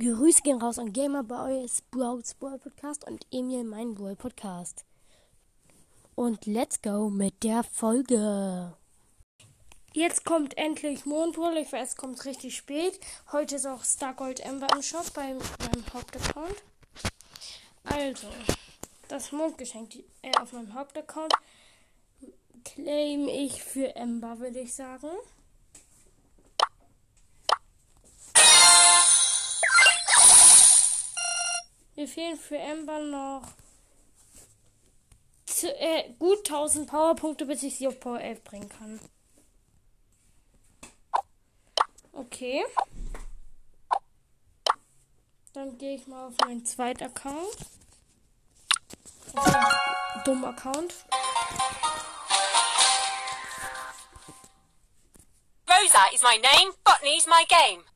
Grüße gehen raus an Gamerboys, Browns Brawl Podcast und Emil, mein Brawl Podcast. Und let's go mit der Folge. Jetzt kommt endlich Mondbrawl. Ich weiß, es kommt richtig spät. Heute ist auch Stargold Ember im Shop bei meinem Hauptaccount. Also, das Mondgeschenk äh, auf meinem Hauptaccount claim ich für Ember, würde ich sagen. Mir fehlen für Ember noch zu, äh, gut 1000 Powerpunkte, bis ich sie auf Power 11 bringen kann. Okay. Dann gehe ich mal auf meinen zweiten Account. Dummen Account. Rosa is my name, Botany's my game.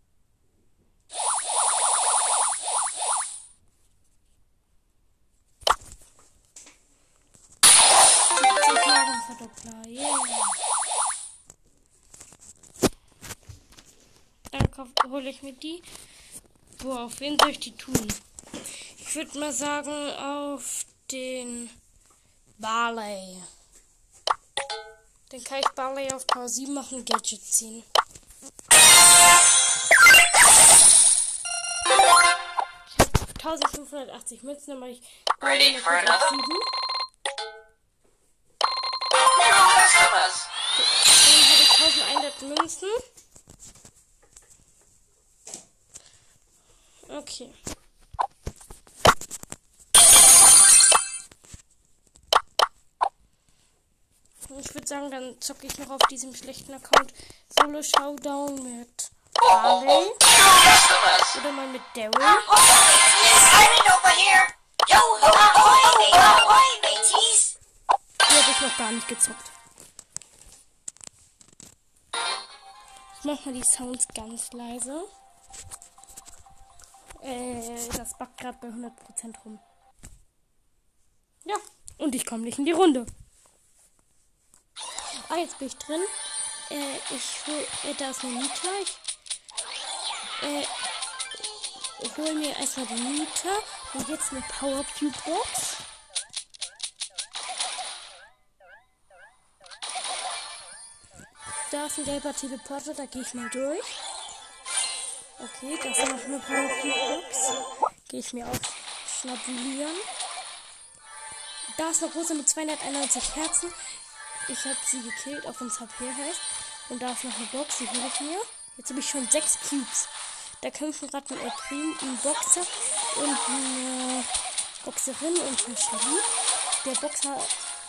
Hole ich mir die. Boah, auf wen soll ich die tun? Ich würde mal sagen, auf den Barley. Dann kann ich Barley auf Power 7 machen und Gadget ziehen. Ich habe 1580 Münzen, mache ich Ready for another? Okay. Ich würde sagen, dann zocke ich noch auf diesem schlechten Account Solo Showdown mit Harley Customers. oder mal mit Daryl. Ahoy, mateys. Die habe ich noch gar nicht gezockt. Ich mach mal die Sounds ganz leise. Äh, das backt gerade bei 100% rum. Ja, und ich komme nicht in die Runde. Ah, jetzt bin ich drin. Äh, ich hol, äh, da ist eine Nita. Ich, äh, ich hole mir erstmal die Nita und jetzt eine Power Cube Box. Da ist ein gelber Teleporter, da gehe ich mal durch. Okay, das ist noch eine Power Cube Box. Gehe ich mir auch schnabulieren. Da ist eine Rose mit 291 Herzen. Ich habe sie gekillt, auch wenn es HP heißt. Und da ist noch eine Box, die hole ich mir. Jetzt habe ich schon sechs Cubes. Da kämpfen gerade ein El Prim, ein Boxer und eine Boxerin und ein Shelly. Der Boxer,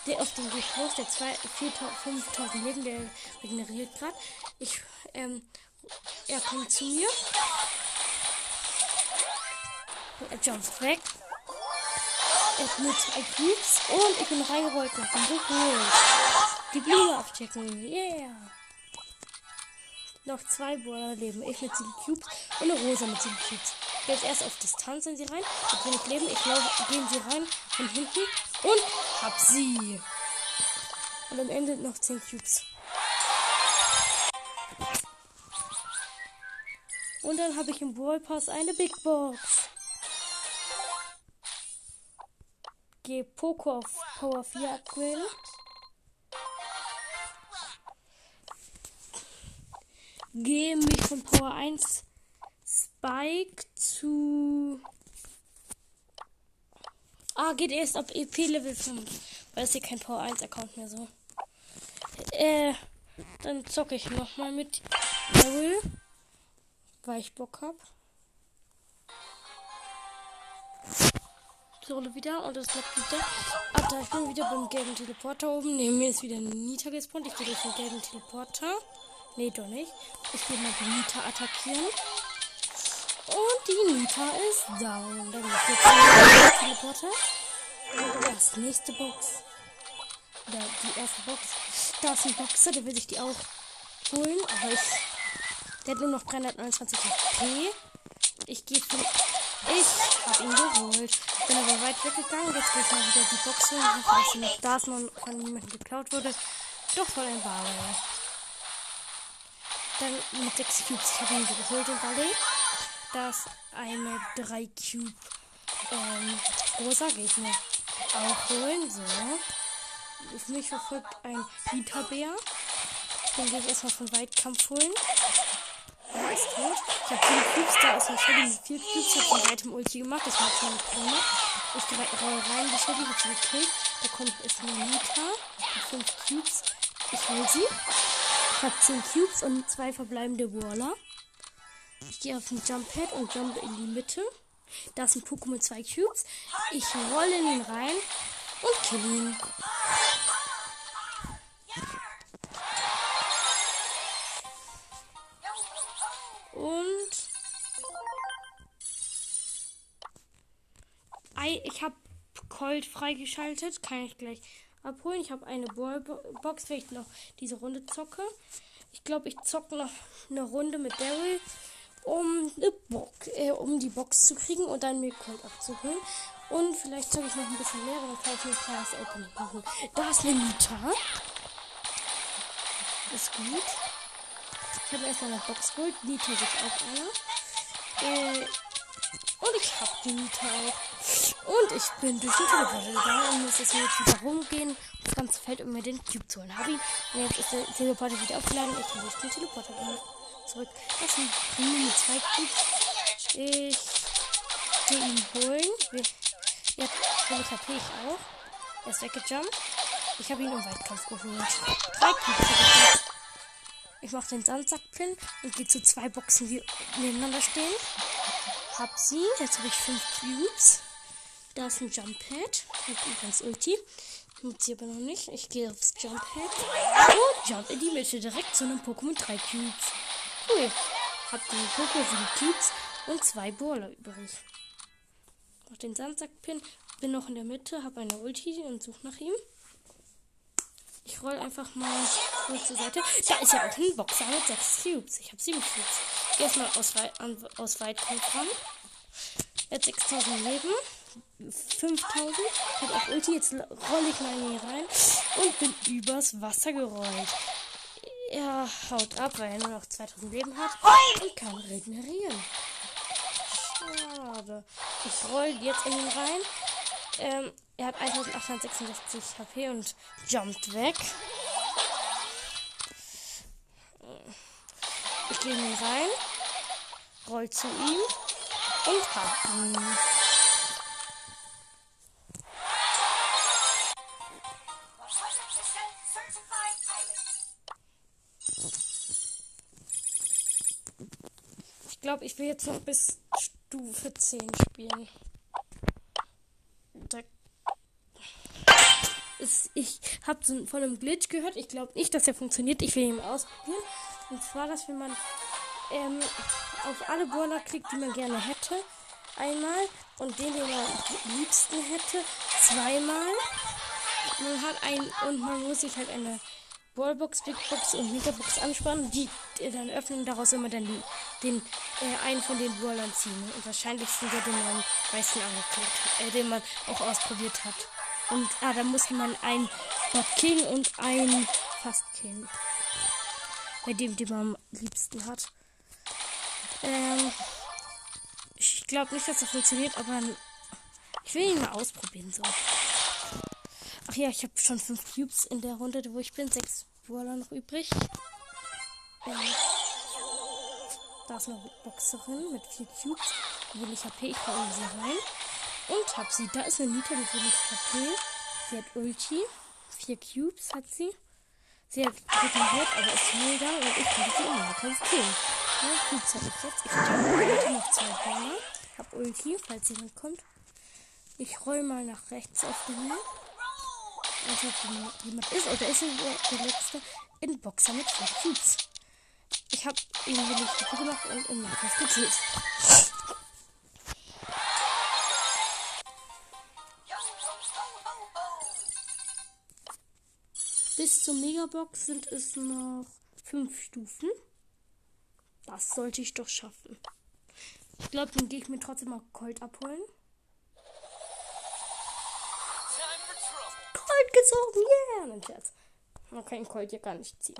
der auf dem Weg der 5000 Leben, der regeneriert gerade. Ich, ähm, er kommt zu mir. Er jumpt weg. Er hat nur zwei Cubes und ich bin reingerollt nach dem geholt. Die Blume abchecken. Yeah. Noch zwei Brawler leben. Ich mit sieben Cubes und eine Rosa mit sieben Cubes. Jetzt erst auf Distanz in sie rein. Mit wenig Leben. Ich glaube, gehen sie rein von hinten und hab sie. Und am Ende noch zehn Cubes. Und dann habe ich im Brawl Pass eine Big Box. Gehe Poco auf Power 4 upgraden. Gehe mich von Power 1 Spike zu. Ah, geht erst ab EP Level 5. Weil es hier kein Power 1 Account mehr so. Äh, dann zocke ich nochmal mit Daryl. Weil ich Bock hab. Solo wieder und es bleibt wieder. Ah, da ich bin wieder beim gelben Teleporter oben. Neben mir ist wieder Nita gespawnt. Ich gehe durch den gelben Teleporter. Nee, doch nicht. Ich will mal die Nita attackieren. Und die Nita ist down. Dann ist jetzt der Teleporter. Und erst nächste Box. Oder die erste Box. Da ist ein Boxer, der will sich die auch holen. Aber ich. Der hat nur noch 329 HP. Ich gehe von. Ich hab ihn geholt. Bin aber weit weggegangen. Jetzt gehe ich mal wieder die Box holen. Ich sie noch da und von niemandem geklaut wurde. Doch voll ein Barley. Dann mit 6 Cubes. Ich habe ihn geholt, den Barley. Da ist eine 3 Cube ähm, rosa Gegner auch holen. So. Auf mich verfolgt ein Bieterbär. Den gehe ich erstmal von Weitkampf holen. Ist tot. Ich habe 4 Cubes, da ist eine Shelly mit 4 Cubes. Ich habe den Item Ulti gemacht. Das macht schon nicht ohne. Ich roll rein, die Shelly hat gekillt. Da kommt ist eine Nita mit 5 Cubes. Ich hol sie. Ich habe 10 Cubes und zwei verbleibende Waller. Ich gehe auf den Jump Pad und jump in die Mitte. Da ist ein Pokémon mit zwei Cubes. Ich rolle in ihn rein und kill ihn. Und ich habe Colt freigeschaltet. Kann ich gleich abholen. Ich habe eine Ballbox, wenn ich noch diese Runde zocke. Ich glaube, ich zocke noch eine Runde mit Daryl, um, äh, um die Box zu kriegen und dann mir Colt abzuholen. Und vielleicht zocke ich noch ein bisschen mehr, dann kann ich ein kleines Opening machen. Da ist eine Nita. Ist gut. Ich habe erstmal eine Box geholt. Nita sich auch einer. Äh, und ich habe die Nita auch. Und ich bin durch den Teleporter gegangen und muss jetzt wieder rumgehen. Das ganze Feld, um mir den Cube zu holen. Habe ihn. Und jetzt ist der Teleporter wieder aufgeladen. Ich durch den Teleporter gegangen. Zurück. Das sind nur zwei Cubes. Ich gehe ihn holen. Jetzt bin ich ich auch. Er ist weggejumpt. Ich habe ihn im Weitkampf geholt. Drei Cubes Ich mache den Sandsackpin und gehe zu zwei Boxen, die nebeneinander stehen. Hab sie. Jetzt habe ich fünf Cubes. Da ist ein Jump Pad. Mit übrigens Ulti. Nutze sie aber noch nicht. Ich gehe aufs Jump Pad. Und jump in die Mitte. Direkt zu einem Pokémon 3 Cubes. Cool. Hab den Pokémon 7 Cubes und zwei Brawler übrig. Mach den Sandsackpin. Bin noch in der Mitte. Hab eine Ulti und suche nach ihm. Ich roll einfach mal kurz zur Seite. Da ist ja auch ein Boxer mit 6 Cubes. Ich habe 7 Cubes. Erstmal aus, an, aus Weitkampf ran. Jetzt 6000 Leben. 5000. Ich habe auch Ulti. Jetzt rolle ich mal hier rein. Und bin übers Wasser gerollt. Er haut ab, weil er nur noch 2000 Leben hat. Und kann regenerieren. Schade. Ich roll jetzt in ihn rein. Ähm, er hat 1866 HP und jumpt weg. Ich gehe ihn rein, roll zu ihm und hab ihn. Ich glaube, ich will jetzt noch bis Stufe 10 spielen. Da ist, ich habe so von einem Glitch gehört. Ich glaube nicht, dass der funktioniert. Ich will ihn ausprobieren. Und zwar, dass wenn man ähm, auf alle Brawler klickt, die man gerne hätte, einmal und den, den man am liebsten hätte, zweimal. Man hat ein und man muss sich halt eine Ballbox, Big Box und Megabox anspannen, die äh, dann öffnen, daraus immer dann die, den äh, einen von den Brawlern ziehen. Und wahrscheinlich sind der, den man am meisten angeklickt äh, den man auch ausprobiert hat. Und ah, da muss man ein Bot killen und ein Fast killen. Bei dem, den man am liebsten hat. Ähm, ich glaube nicht, dass das funktioniert, aber ich will ihn mal ausprobieren. So. Ach ja, ich habe schon fünf Cubes in der Runde, wo ich bin. Sechs Brawler noch übrig. Ähm, da ist eine Boxerin mit vier Cubes. Will ich HP, ich baue sie rein. Und hab sie. Da ist eine Nita mit wenig HP. Sie hat Ulti. Vier Cubes hat sie. Sie hat regeneriert, aber ist mega und ich kann sie immer noch killen. Ja, Cubes habe ich jetzt. Ich habe noch zwei Bäume. Hab Ulti, falls jemand kommt. Ich roll mal nach rechts auf den Himmel. Also, ob jemand ist. Oder ist der, der letzte in Boxer mit vier Cubes. Ich habe ihn wenig gemacht und im Nahkampf gekillt. Bis zur Megabox sind es noch fünf Stufen. Das sollte ich doch schaffen. Ich glaube, dann gehe ich mir trotzdem mal Colt abholen. Colt gezogen, yeah! Mein Scherz. Man kann Colt ja gar nicht ziehen.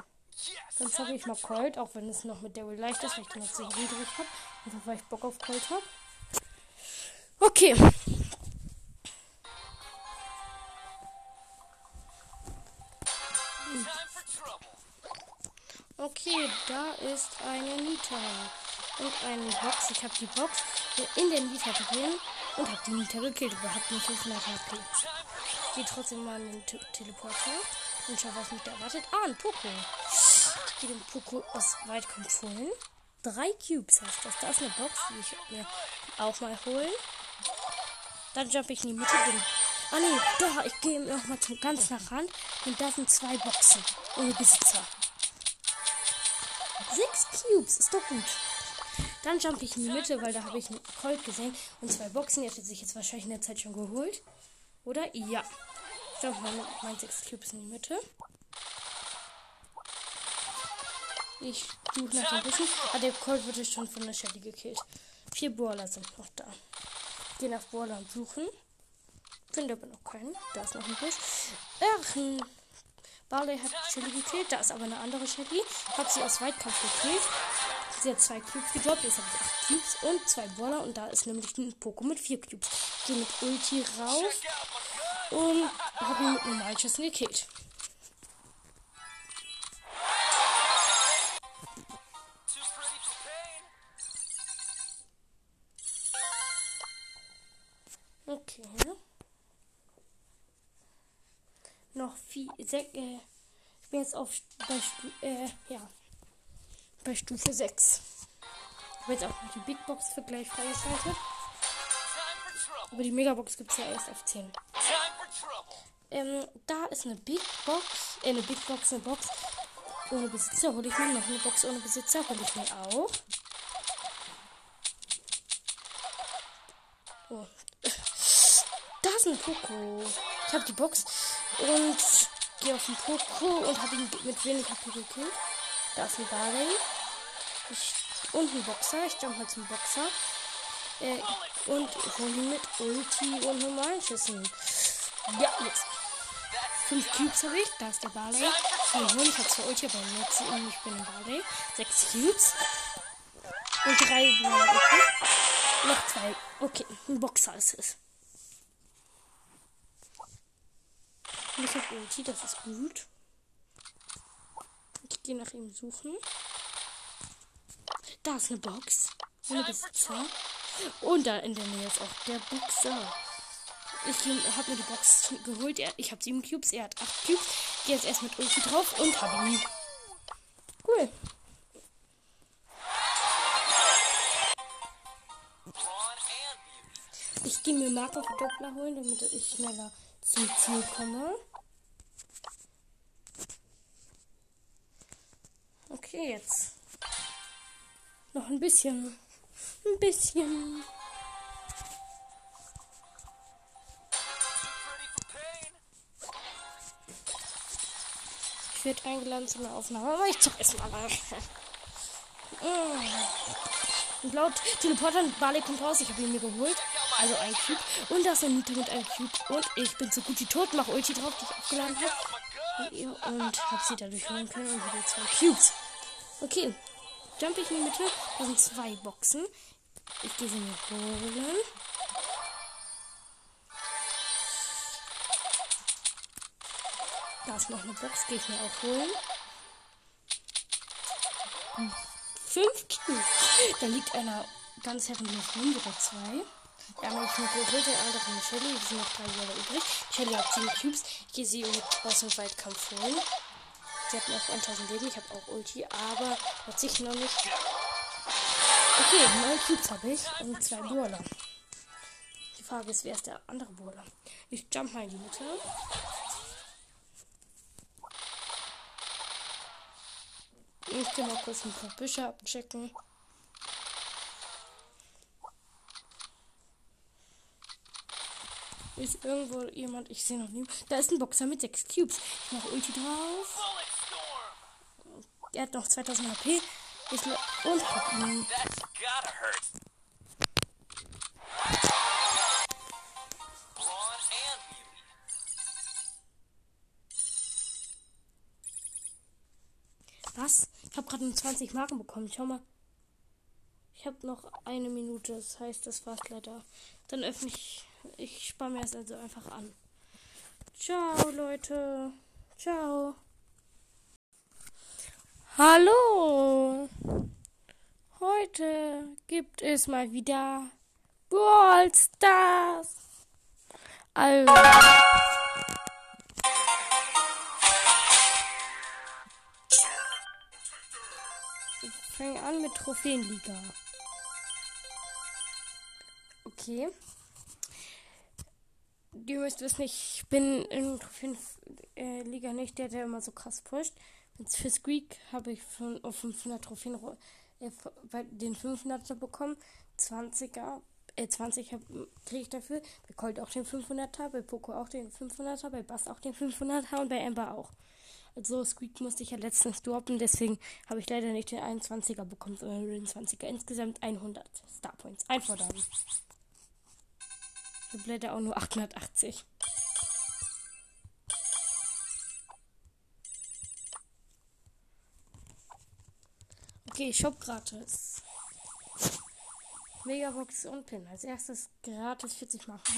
Dann zocke ich mal Colt, auch wenn es noch mit der leicht ist, weil ich den noch zu niedrig habe. Einfach weil ich Bock auf Colt habe. Okay. Okay, da ist eine Nita und eine Box. Ich habe die Box in den Nita drin und habe die Nita gekillt. Überhaupt nicht 500 HP. Gehe trotzdem mal in den Te Teleporter und schau, was mich da erwartet. Ah, ein Poco. Ich gehe den Poco aus Weitkampf holen. Drei Cubes heißt das. Da ist eine Box, die ich mir auch mal holen. Dann jump ich in die Mitte. Bin Ah nee, doch, ich gehe nochmal zum ganz nach Rand. Und da sind zwei Boxen. Ohne Besitzer. Sechs Cubes, ist doch gut. Dann jump ich in die Mitte, weil da habe ich einen Colt gesehen. Und zwei Boxen. Die hat sich jetzt wahrscheinlich in der Zeit schon geholt. Oder? Ja. Jump mal mit meinen sechs Cubes in die Mitte. Ich suche nach ein bisschen. Ah, der Colt wurde schon von der Shelly gekillt. Vier Brawler sind noch da. Geh nach Brawler und suchen. Finde aber noch keinen. Da ist noch ein Busch. Ach, Barley hat Shelly gekillt. Da ist aber eine andere Shelly. Hab sie aus Weitkampf gekillt. Sie hat zwei Cubes gedroppt. Jetzt habe ich acht Cubes und zwei Brawler. Und da ist nämlich ein Poco mit vier Cubes. Gehe mit Ulti rauf. Und habe ihn mit normalen Schüssen gekillt. Okay. Noch vier, sech, äh, ich bin jetzt auf bei, Stu, äh, ja, bei Stufe 6. Ich habe jetzt auch noch die Big Box für gleich freigeschaltet. Aber die Megabox gibt es ja erst auf 10. Ähm, da ist eine Big Box, äh, eine Big Box, eine Box ohne Besitzer. Hole ich mir noch eine Box ohne Besitzer, hole ich mir auch. Oh. Da ist ein Poco. Ich habe die Box und gehe auf den Poco und habe ihn mit wenig HP gekillt. Da ist ein Barley. Ich, und ein Boxer. Ich jump mal zum Boxer. Äh, und hole ihn mit Ulti und normalen Schüssen. Ja, jetzt. Fünf Cubes habe ich. Da ist der Barley. Nee, ich habe zwei Ulti, aber jetzt ich bin ein Barley. Sechs Cubes. Und drei. Okay. Noch zwei. Okay, ein Boxer ist es. Und ich habe Ulti, das ist gut. Ich gehe nach ihm suchen. Da ist eine Box. Ohne Besitzer. Und da in der Nähe ist auch der Boxer. Ich habe mir die Box geholt. Ich habe sieben Cubes, er hat acht Cubes. Gehe jetzt erst mit Ulti drauf und habe ihn. Cool. Ich gehe mir Markenverdoppler holen, damit ich schneller zum Ziel komme. Okay, jetzt. Noch ein bisschen. Ein bisschen. Ich werde eingeladen zu einer Aufnahme, aber ich zock erstmal mal. Und laut Teleporter Barley kommt raus. Ich habe ihn mir geholt. Also ein Cube. Und da ist ein Nita mit einem Cube. Und ich bin so gut wie tot. Mach Ulti drauf, die ich aufgeladen habe. Und habe sie dadurch holen können. Und wieder zwei Cubes. Okay. Jump ich in die Mitte. Da sind zwei Boxen. Ich gehe sie mir holen. Da ist noch eine Box. Gehe ich mir auch holen. Fünf Cubes. Da liegt einer ganz herrenlos rum, sogar zwei. Andere ist nur geholt, der andere eine Shelly. Es sind noch drei Jahre übrig. Shelly hat sieben Cubes. Ich gehe sie mit aus dem Weitkampf holen. Sie hat noch 1000 Leben. Ich habe auch Ulti, aber hat sich noch nicht. Okay, neun Cubes habe ich und zwei Brawler. Die Frage ist, wer ist der andere Brawler? Ich jump mal in die Mitte. Ich gehe mal kurz ein paar Büsche abchecken. Ist irgendwo jemand? Ich sehe noch nie. Da ist ein Boxer mit 6 Cubes. Ich mache Ulti drauf. Er hat noch 2000 HP. Ich und hab ihn. Ich habe gerade 20 Marken bekommen. Schau mal. Ich habe noch eine Minute, das heißt, das war's leider. Dann öffne ich. Ich spare mir das also einfach an. Ciao, Leute. Ciao. Hallo. Heute gibt es mal wieder Brawl Stars. Also. An mit Trophäenliga. Okay. Ihr müsst wissen, ich bin in Trophäenliga nicht der, der immer so krass pusht. Für Squeak habe ich auf 500 Trophäen äh, bei den 500er bekommen. 20er, äh, 20 kriege ich dafür. Bei Colt auch den 500er, bei Poco auch den 500er, bei Bass auch den 500er und bei Ember auch. Also Squeak musste ich ja letztens droppen, deswegen habe ich leider nicht den 21er bekommen, sondern den 20er. Insgesamt 100 Star Points. Einfordern. Ich habe leider auch nur 880. Okay, Shop gratis. Megabox und Pin. Als erstes gratis 40 Marken.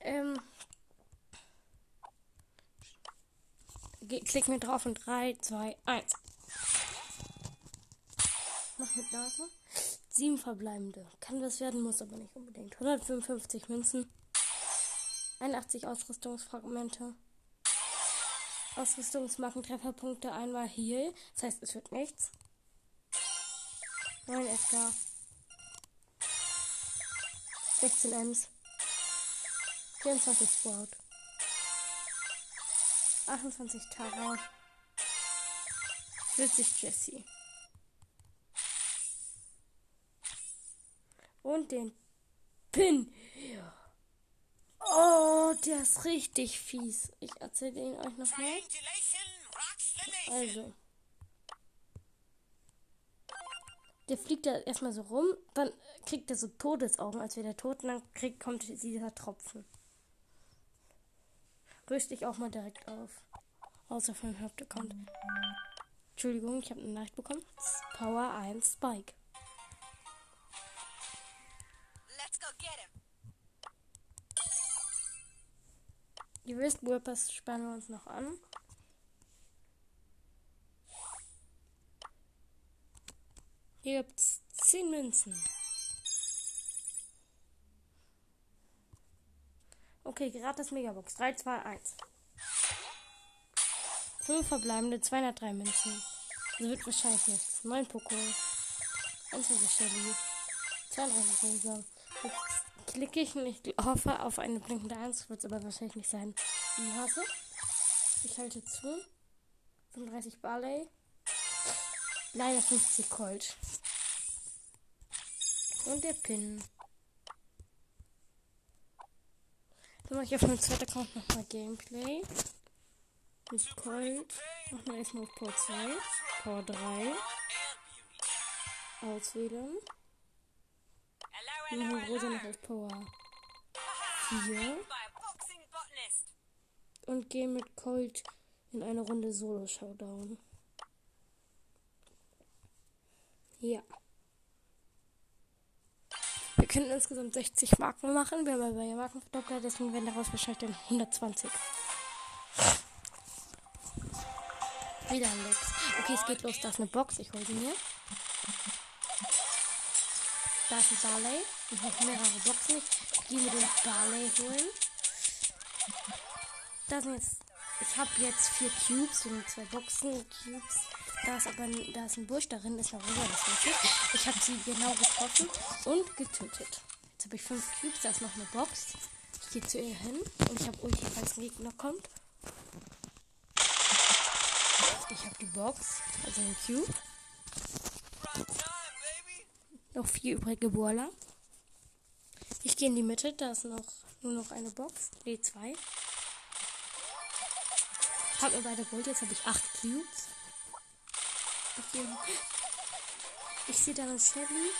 Ähm. Klick mir drauf und 3, 2, 1. Mach mit Nase. Sieben verbleibende. Kann das werden, muss aber nicht unbedingt. 155 Münzen. 81 Ausrüstungsfragmente. Ausrüstungsmarken, Trefferpunkte, einmal Heal. Das heißt, es wird nichts. 9 Edgar. 16 Ems. 24 Sprout. 28 Tara. 40 Jessie. Und den Pin. Oh, der ist richtig fies. Ich erzähle ihn euch noch mal. Also. Der fliegt da erstmal so rum, dann kriegt er so Todesaugen, als wäre der tot, und dann kriegt, kommt dieser Tropfen. Rüste ich auch mal direkt auf. Außer für den Hauptaccount. Entschuldigung, ich habe eine Nachricht bekommen. Power 1 Spike. Ihr wisst, Whippers spannen wir uns noch an. Hier gibt's 10 Münzen. Okay, gratis Megabox. 3, 2, 1. 5 verbleibende, 203 Münzen. Das wird wahrscheinlich nichts. 9 Poko. 21 Shelly. 32 Rosa. Jetzt klicke ich und ich hoffe auf eine blinkende 1. Wird es aber wahrscheinlich nicht sein. Nase. Ich halte zu. 35 Barley. Leider 50 Colt. Und der Pin. Dann mache ich auf meinem zweiten Account nochmal Gameplay. Mit Colt. Machen wir erstmal auf Power 2. Power 3. Auswählen. Wir machen Rosa noch auf Power 4. Und gehen mit Colt in eine Runde Solo-Showdown. Ja. Wir können insgesamt 60 Marken machen. Wir haben aber ja Markenverdoppler, deswegen werden daraus wahrscheinlich dann 120. Wieder ein Lex. Okay, es geht los. Da ist eine Box. Ich hole sie mir. Da ist ein Barley. Ich habe mehrere Boxen. Ich gehe mir den Barley holen. Da sind jetzt. Ich habe jetzt vier Cubes und zwei Boxen. Cubes. Da ist aber da ist ein Busch darin, ist eine rosa, das weiß ich. Habe sie genau getroffen und getötet. Jetzt habe ich fünf Cubes, da ist noch eine Box. Ich gehe zu ihr hin und ich habe Ulti, falls ein Gegner kommt. Ich habe die Box, also ein Cube. Noch vier übrige Boiler. Ich gehe in die Mitte, da ist noch nur noch eine Box. Ne, zwei. Hab mir beide geholt, jetzt habe ich acht Cubes. Okay. Ich sehe da eine Shelly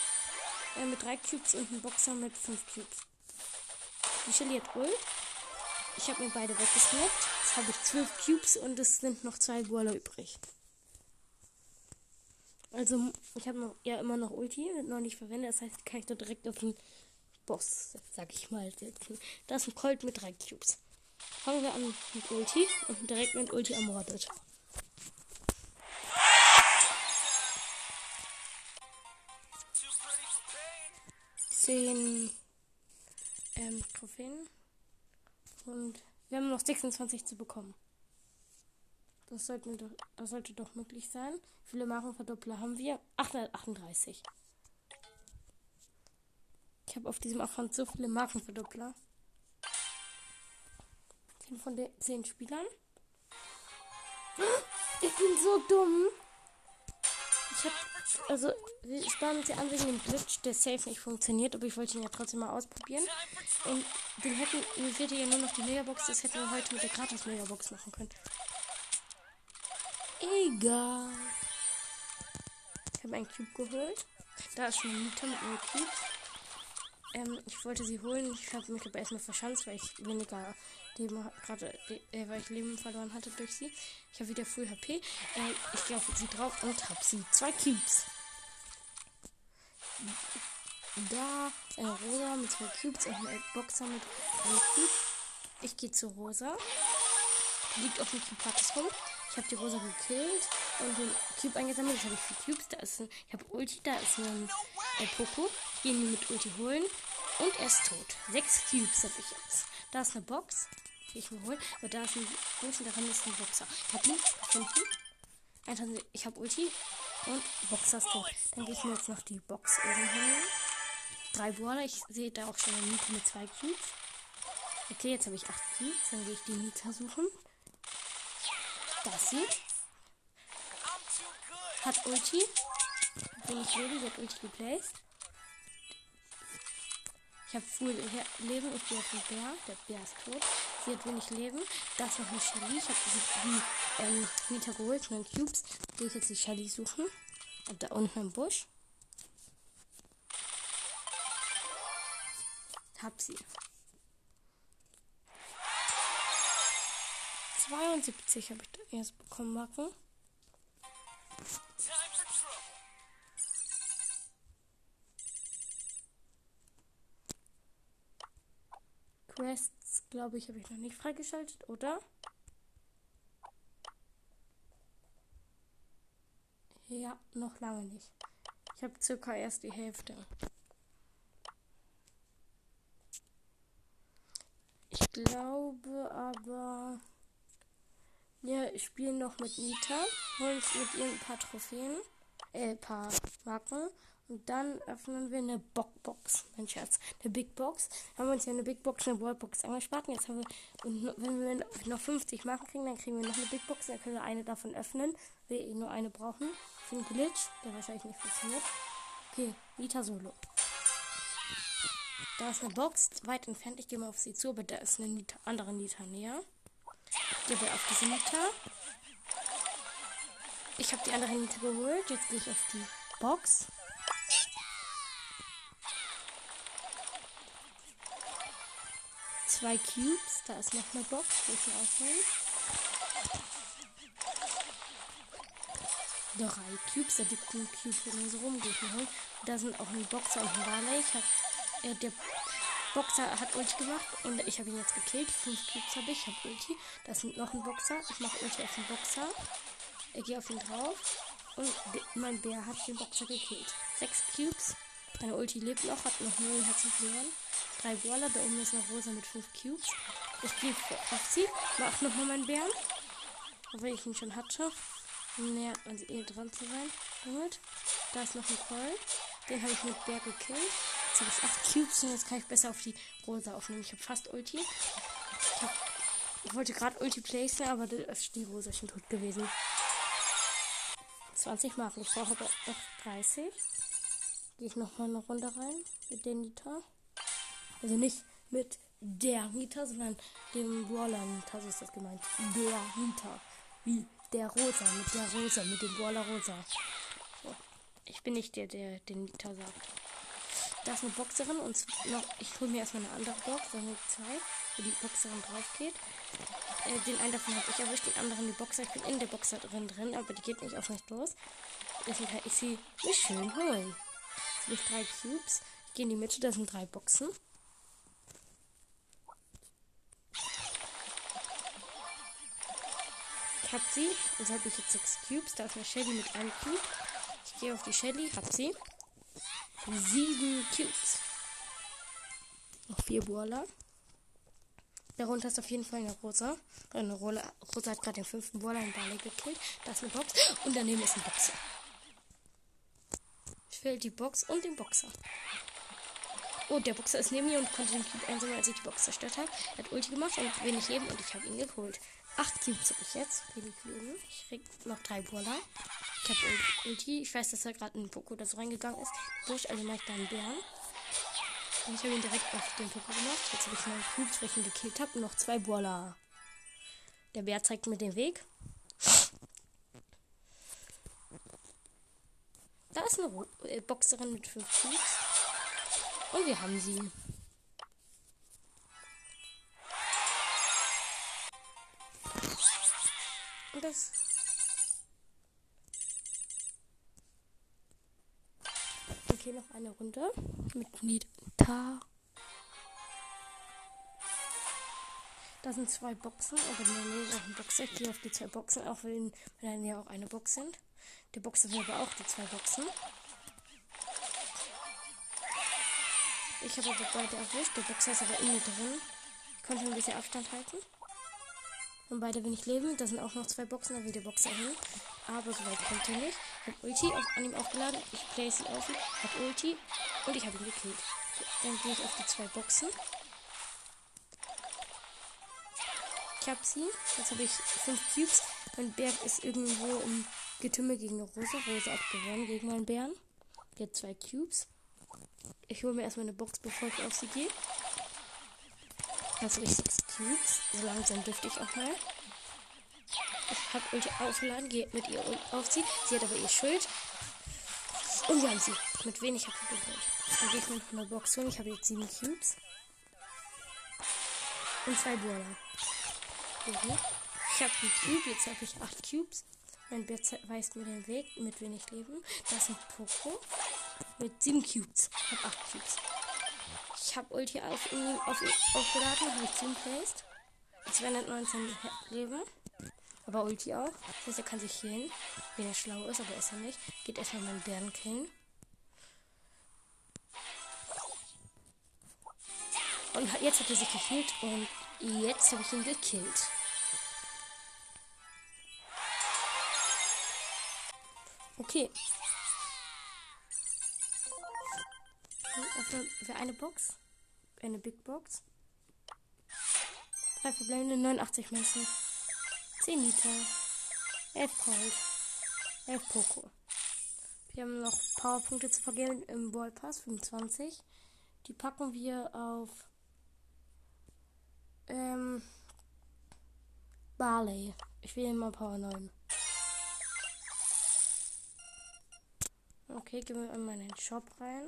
äh, mit drei Cubes und einen Boxer mit fünf Cubes. Die Shelly hat Ult. Ich habe mir beide weggesnackt. Jetzt habe ich zwölf Cubes und es sind noch zwei Brawler übrig. Also, ich habe ja immer noch Ulti, noch nicht verwendet. Das heißt, kann ich da direkt auf den Boss, sag ich mal, setzen. Da ist ein Colt mit drei Cubes. Fangen wir an mit Ulti und direkt mit Ulti ermordet. Zehn ähm, Trophäen. Und wir haben noch 26 zu bekommen. Das sollte, doch, das sollte doch möglich sein. Wie viele Markenverdoppler haben wir? 838. Ich habe auf diesem Account so viele Markenverdoppler. 10 von den 10 Spielern. Ich bin so dumm. Ich also wir sparen uns ja an wegen dem Glitch, der safe nicht funktioniert, aber ich wollte ihn ja trotzdem mal ausprobieren. Und den hätten, mir fehlte ja nur noch die Megabox, das hätten wir heute mit der gratis Megabox machen können. Egal. Ich habe einen Cube geholt. Da ist schon Mieter mit einem Cube. Ähm, ich wollte sie holen. Ich habe mich aber erstmal verschanzt, weil ich weniger Leben gerade, äh, weil ich Leben verloren hatte durch sie. Ich habe wieder Full HP. Äh, ich gehe auf sie drauf und habe sie. Zwei Cubes. Da äh, Rosa mit zwei Cubes und ein Boxer mit einem Cube. Ich gehe zu Rosa. Liegt auf dem Cube rum. Ich habe die Rosa gekillt und den Cube eingesammelt. Jetzt habe ich vier Cubes. Da ist ein, ich habe Ulti, da ist ein äh, Poco. Gehen wir mit Ulti holen. Und er ist tot. Sechs Cubes habe ich jetzt. Da ist eine Box. Ich mir holen. Aber da ist ein Ulti, daran ist ein Boxer. Ich habe ihn gefunden. Ich habe Ulti. Und Boxer tot. Dann gehe ich mir jetzt noch die Box oben holen. Drei Brawler. Ich sehe da auch schon eine Miete mit zwei Cubes. Okay, jetzt habe ich acht Cubes. Dann gehe ich die Nita suchen. Das hier. Hat Ulti. Bin ich sie hat Ulti geplaced. Ich habe full Leben. Ich gehe auf den Bär. Der Bär ist tot. Sie hat wenig Leben. Da ist noch eine Shelly. Ich habe die ähm, Nita geholt. Neun Cubes. Gehe ich jetzt die Shelly suchen. Und da unten im Busch. Hab sie. 72 habe ich da erst bekommen, Marken. Quests, glaube ich, habe ich noch nicht freigeschaltet, oder? Ja, noch lange nicht. Ich habe circa erst die Hälfte. Ich glaube aber. Ja, ich spiele noch mit Nita. Holen mit ihr ein paar Trophäen. Äh, ein paar Marken. Und dann öffnen wir eine Bockbox. Mein Schatz. Eine Big Box. Haben wir uns ja eine Big Box, eine Wallbox angespart. Und jetzt haben wir, und wenn wir noch 50 Marken kriegen, dann kriegen wir noch eine Big Box. Dann können wir eine davon öffnen. Wir eh nur eine brauchen. Für einen Glitch, der wahrscheinlich nicht funktioniert. Okay, Nita Solo. Da ist eine Box, weit entfernt. Ich gehe mal auf sie zu, aber da ist eine Nita, andere Nita näher. Ich gehe auf diese Nita. Ich habe die andere Nita geholt. Jetzt gehe ich auf die Box. Zwei Cubes. Da ist noch eine Box. Die ich aufholen. Drei Cubes. Da liegt ein Cube hier so rum. Gehe ich holen. Da sind auch ein Boxer und ein Barley. Ich habe äh, der Boxer hat Ulti gemacht und ich habe ihn jetzt gekillt. Fünf Cubes habe ich, ich habe Ulti. Da ist noch ein Boxer. Ich mache Ulti auf den Boxer. Ich gehe auf ihn drauf. Und mein Bär hat den Boxer gekillt. Sechs Cubes. Meine Ulti lebt noch, hat noch null Herzen verloren. Drei Brawler, da oben ist noch Rosa mit fünf Cubes. Ich gehe auf sie, mach nochmal meinen Bären. Obwohl ich ihn schon hatte. Nähert man sie eh dran zu sein. Damit. Da ist noch ein Colt. Den habe ich mit Bär gekillt. Jetzt habe ich 8 Cubes und jetzt kann ich besser auf die Rosa aufnehmen. Ich habe fast Ulti. Ich, hab, ich wollte gerade Ulti placen, aber da ist die Rosa schon tot gewesen. 20 Marken. Ich brauche aber noch 30. Gehe ich nochmal eine Runde rein mit der Nita. Also nicht mit der Nita, sondern dem Brawler Nita, so ist das gemeint. Der Nita. Wie der Rosa, mit der Rosa, mit dem Brawler Rosa. So. Ich bin nicht der, der den Nita sagt. Da ist eine Boxerin und noch, ich hole mir erstmal eine andere Box, dann zwei, wo die Boxerin drauf geht. Äh, den einen davon habe ich erwischt, den anderen die Boxer. Ich bin in der Boxerin drin, aber die geht nicht auf mich los. Deswegen kann ich sie mir schön holen. Jetzt habe ich drei Cubes. Ich gehe in die Mitte, da sind drei Boxen. Habe sie. Also habe ich jetzt sechs Cubes. Da ist eine Shelly mit einem Cube. Ich gehe auf die Shelly, hab sie. Sieben Cubes. Noch vier Brawler. Darunter ist auf jeden Fall eine Rosa. Eine Rosa, Rosa hat gerade den fünften Brawler in Barley gekillt. Da ist eine Box. Und daneben ist ein Boxer. Ich will die Box und den Boxer. Oh, der Boxer ist neben mir und konnte den Cube einsammeln, als ich die Box zerstört habe. Er hat Ulti gemacht und wenig Leben und ich habe ihn geholt. Acht Cubes habe ich jetzt. Ich krieg noch drei Brawler. Ich habe Ulti. Ich weiß, dass er gerade in den Poko oder so reingegangen ist. Busch, also mache ich da einen Bären. Und ich habe ihn direkt auf den Poko gemacht. Jetzt habe ich neun Cubes, ihn gekillt habe. Noch zwei Brawler. Der Bär zeigt mir den Weg. Da ist eine äh, Boxerin mit fünf Cubes. Und wir haben sie. Und das. Okay, noch eine Runde mit Nita. Da sind zwei Boxen, aber in der Nähe ist auch ein Boxer. Ich gehe auf die zwei Boxen, auch wenn in Nähe auch eine Box sind. Der Boxer will aber auch die zwei Boxen. Ich habe aber beide erwischt. Der Boxer ist aber in mir drin. Ich konnte ein bisschen Abstand halten. Und beide bin ich leben. Da sind auch noch zwei Boxen, da will der Boxer hin. Aber so weit kommt er nicht. Ich habe Ulti auf, an ihm aufgeladen. Ich place sie auf ihn. Habe Ulti. Und ich habe ihn gekillt. Dann gehe ich auf die zwei Boxen. Ich habe sie. Jetzt habe ich fünf Cubes. Mein Berg ist irgendwo im Getümmel gegen eine Rose. Rose hat gegen meinen Bären. Der hat zwei Cubes. Ich hole mir erstmal eine Box, bevor ich auf sie gehe. Also ich sechs Cubes. So langsam dürfte ich auch mal. Ich habe Ulti aufgeladen, gehe mit ihr auf sie. Hat aber ihr Schild. Und wir haben sie. Mit wenig habe ich geholt. Dann gehe ich mir noch eine Box holen. Ich habe jetzt sieben Cubes. Und zwei Brawler. Ich habe einen Cube, jetzt habe ich acht Cubes. Mein Bär weist mir den Weg mit wenig Leben. Das ist ein Poco mit sieben Cubes. Ich habe acht Cubes. Ich habe Ulti auf ihn, auf aufgeladen, habe ich 10 placed. 219 Leben. Aber Ulti auch. Das heißt, er kann sich healen. Wenn er schlau ist, aber ist er nicht. Geht erstmal meinen Bären killen. Und jetzt hat er sich gekillt und jetzt habe ich ihn gekillt. Okay. Öffnen wir eine Box. Eine Big Box. Drei verbleibende 89 Münzen. 10 Liter. 11 Cold. 11 Poco. Wir haben noch Powerpunkte zu vergeben im Ball Pass 25. Die packen wir auf ähm, Barley. Ich will immer Power 9. Okay, gehen wir in meinen Shop rein.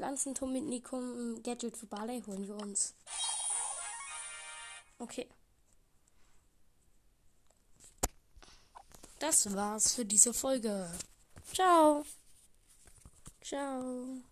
Pflanzenturm mit Nikum Gadget für Barley holen wir uns. Okay. Das war's für diese Folge. Ciao. Ciao.